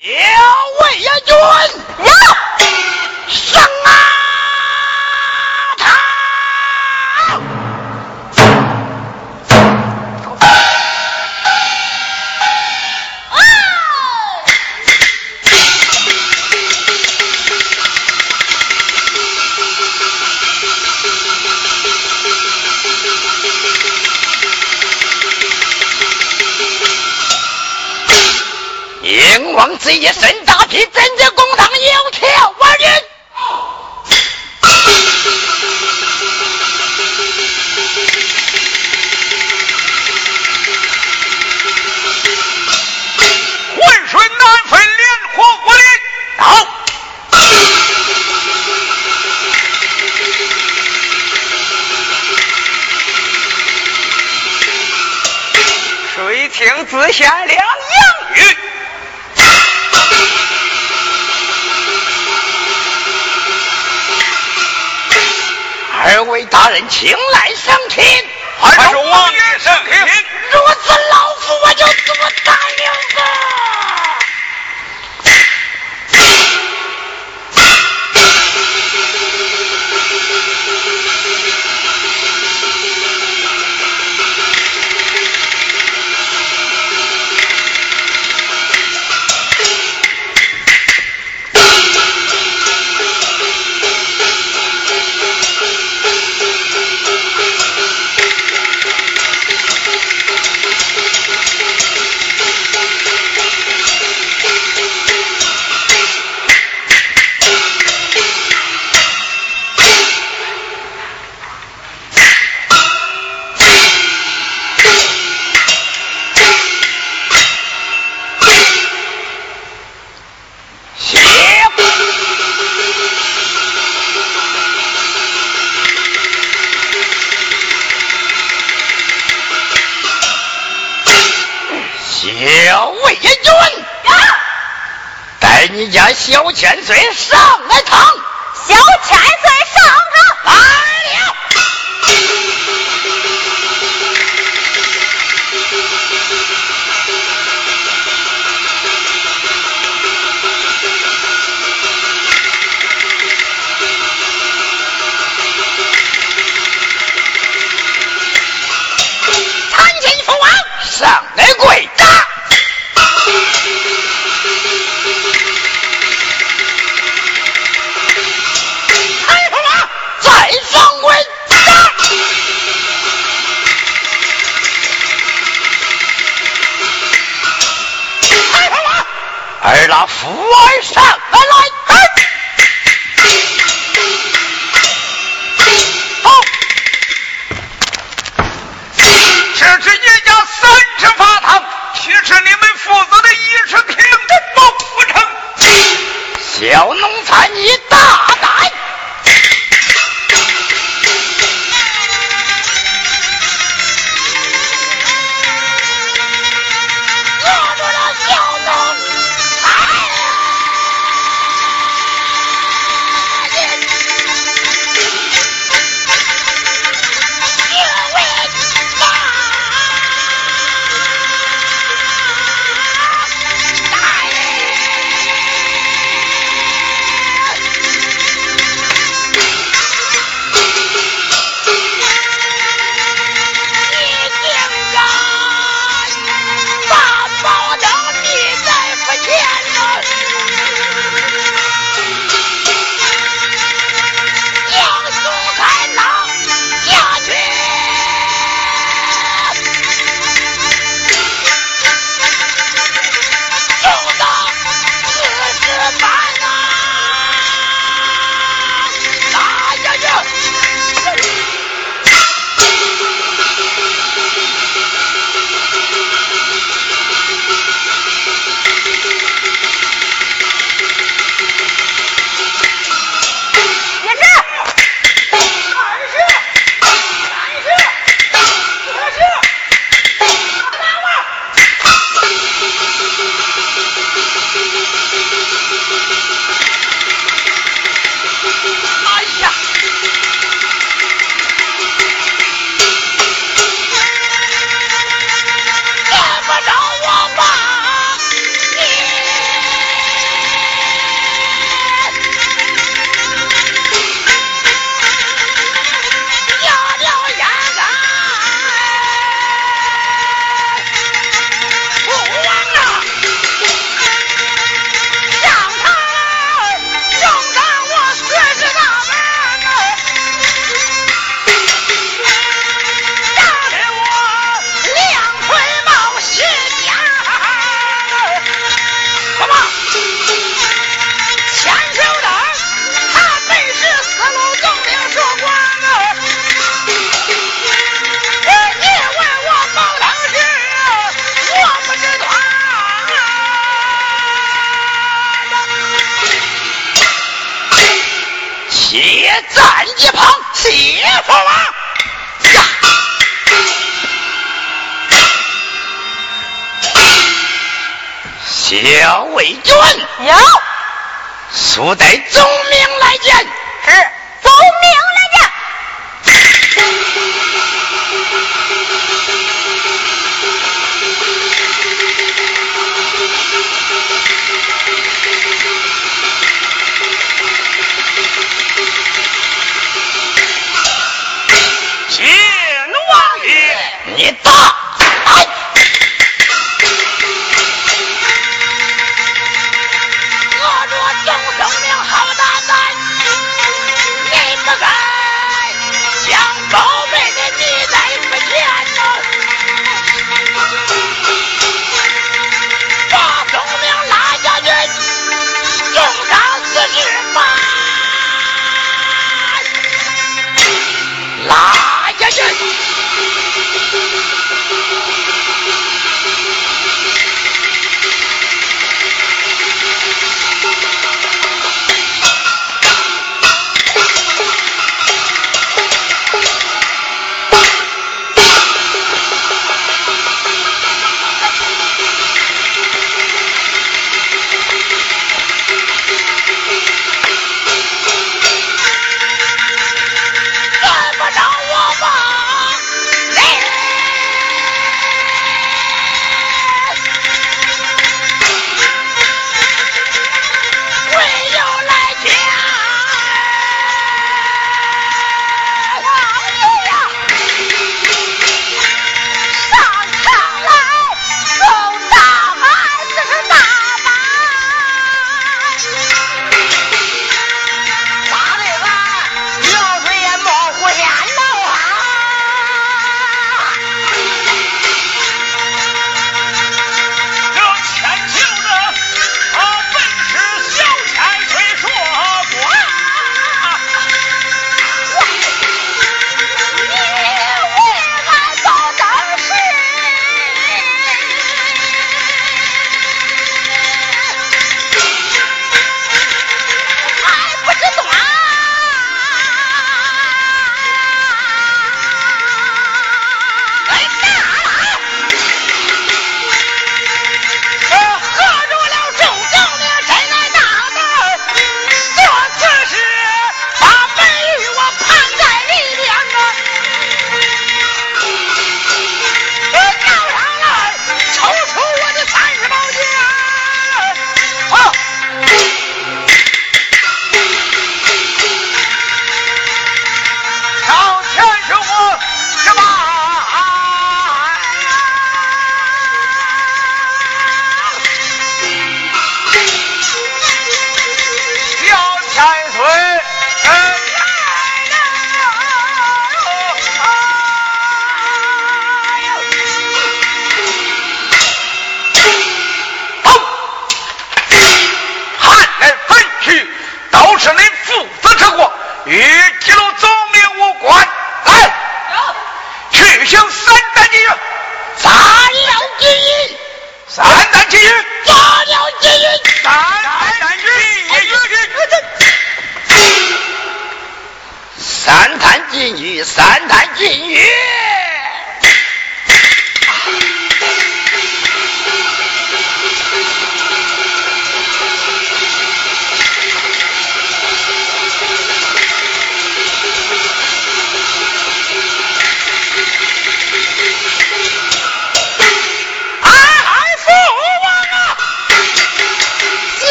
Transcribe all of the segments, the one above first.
有魏延军这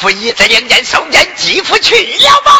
夫一这两年收烟几乎去了吗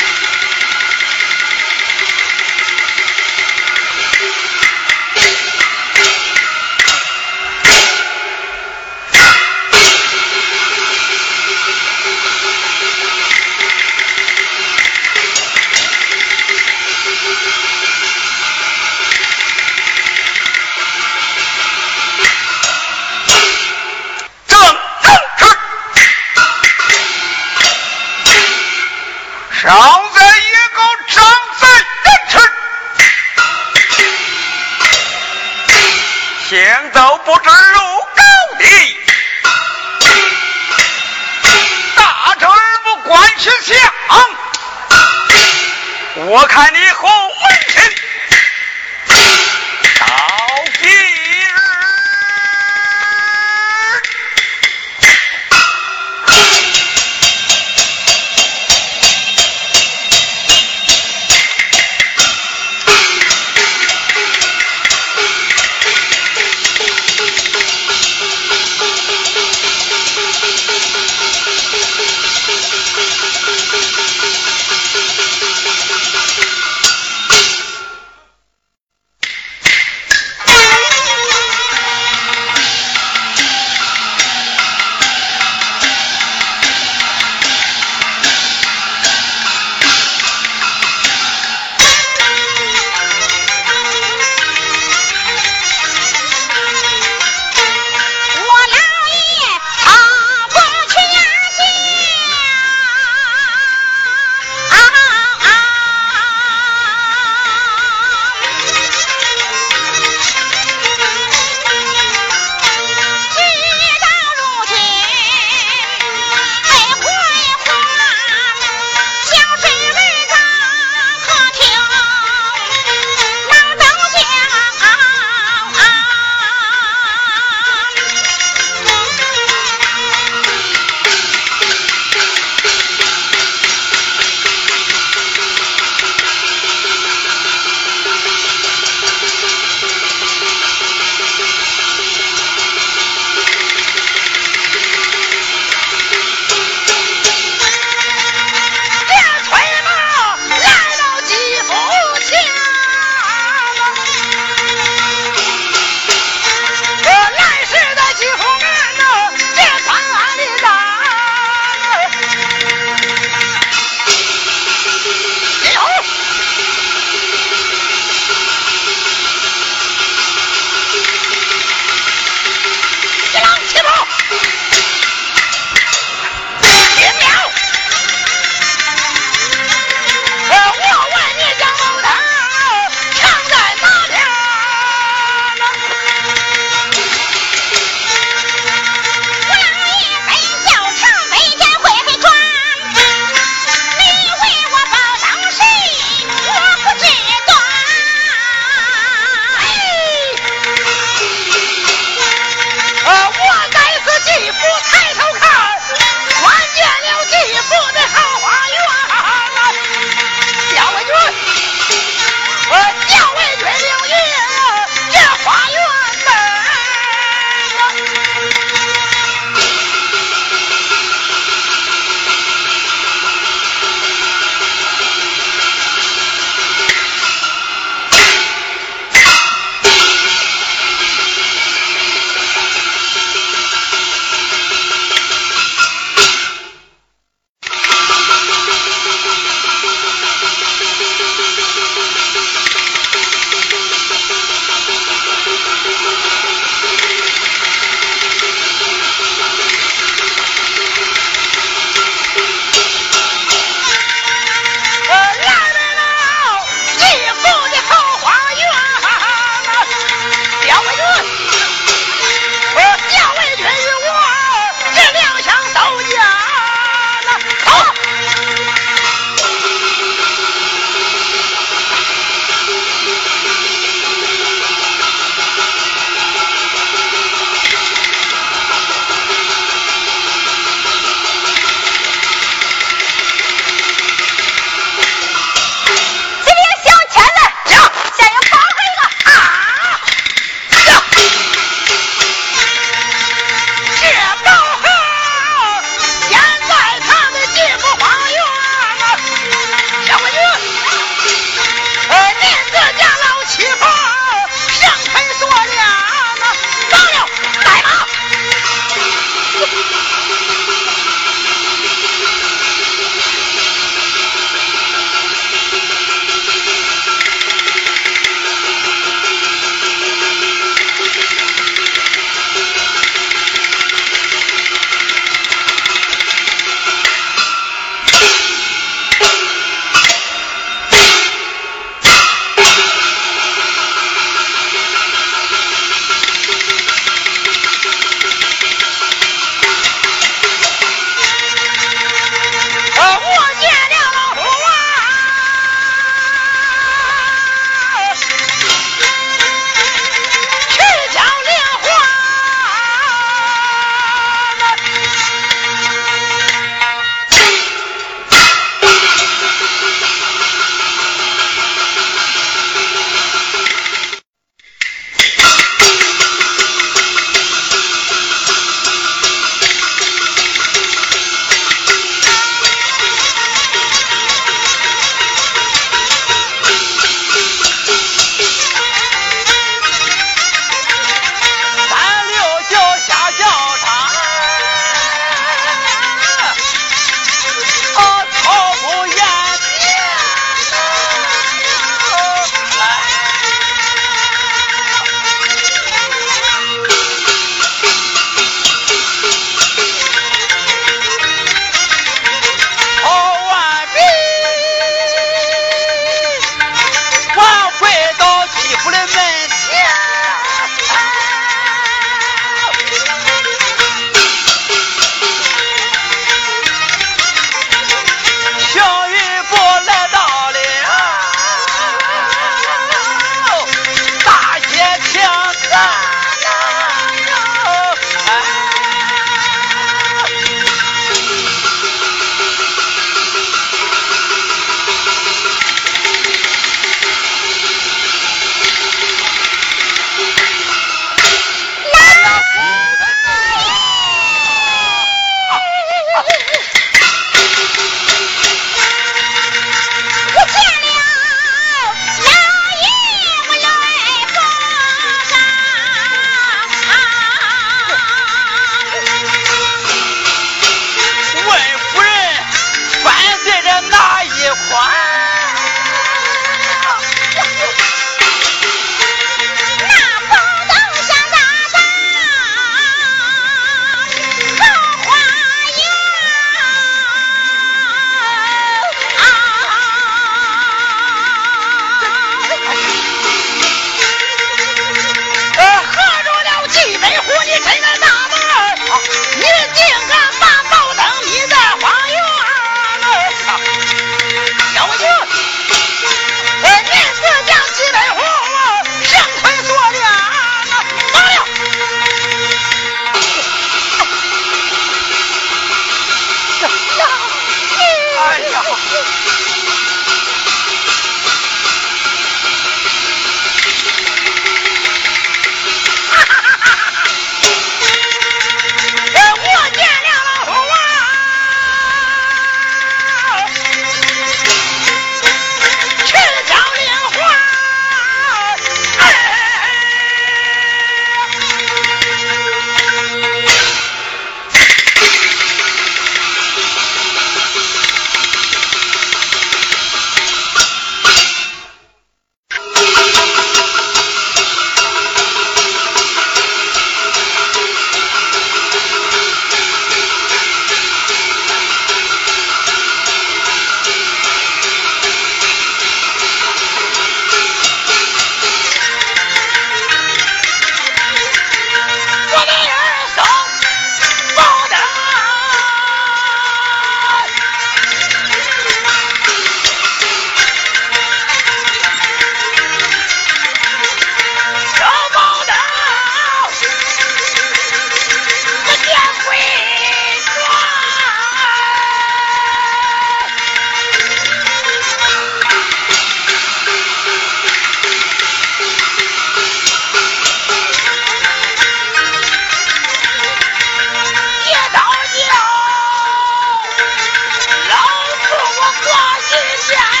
家。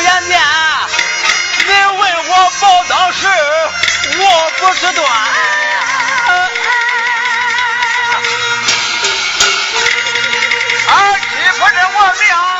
眼念，你问我报刀时，我不是端。二妻不是我娘。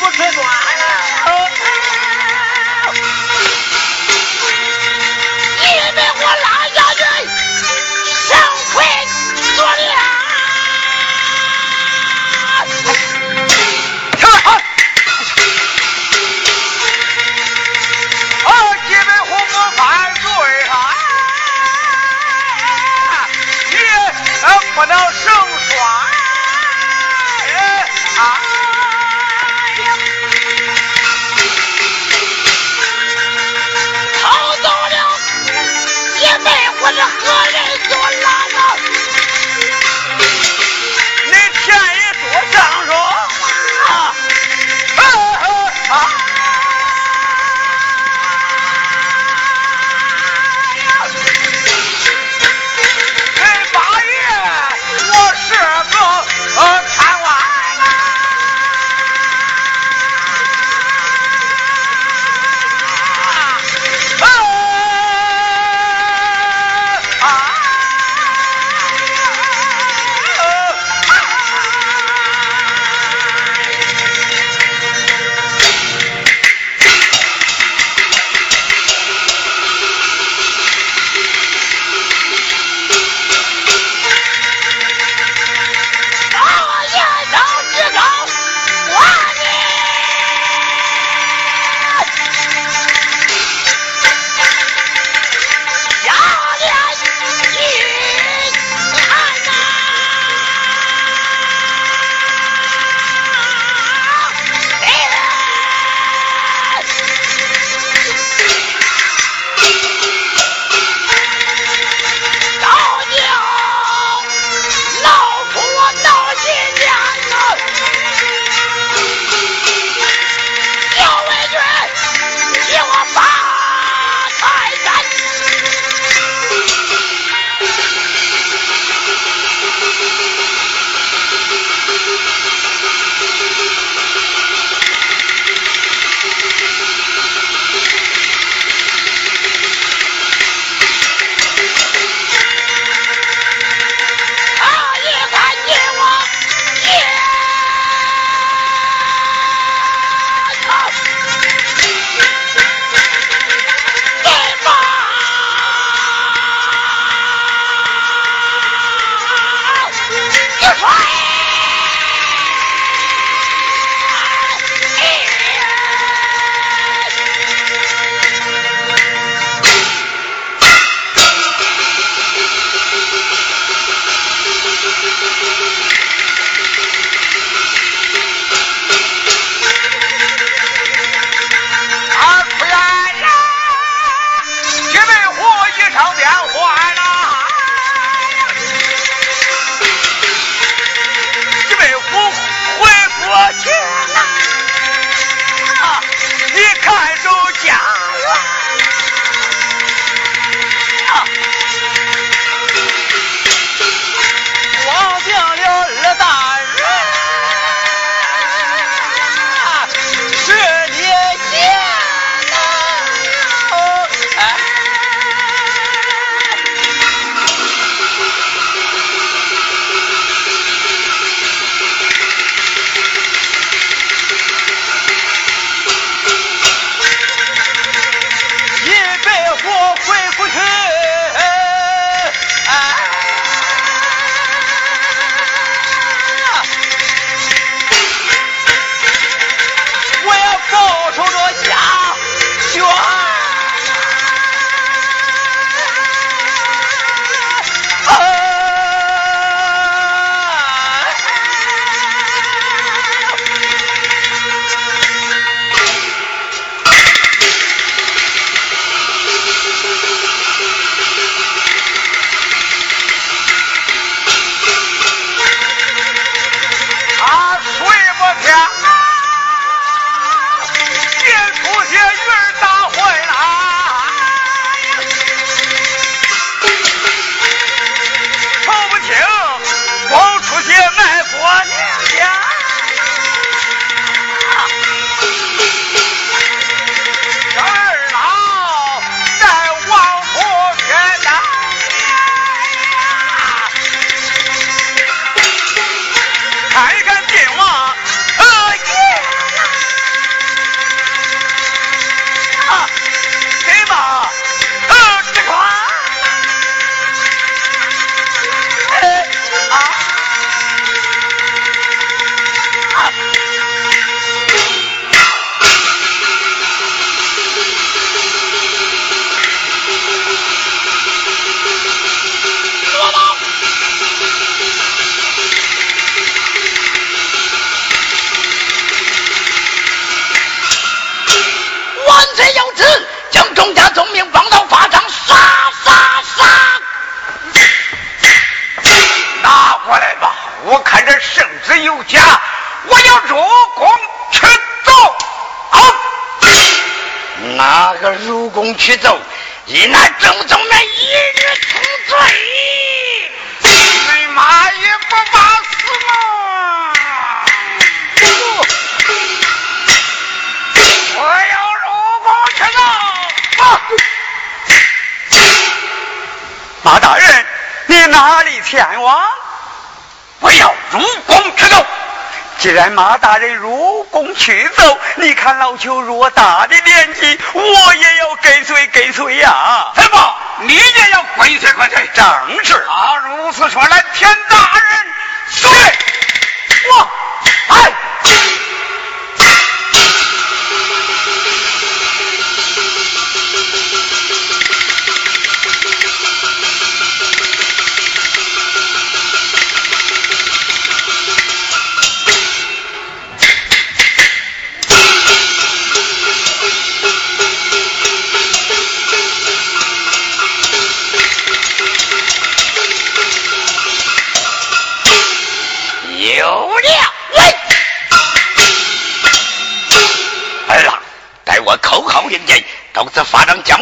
不吃短。既然马大人入宫去奏，你看老邱偌大的年纪，我也要跟随跟随呀。怎么，你也要跟随跟随？正是。啊，如此说来，田大人，随我。哎。到此法场将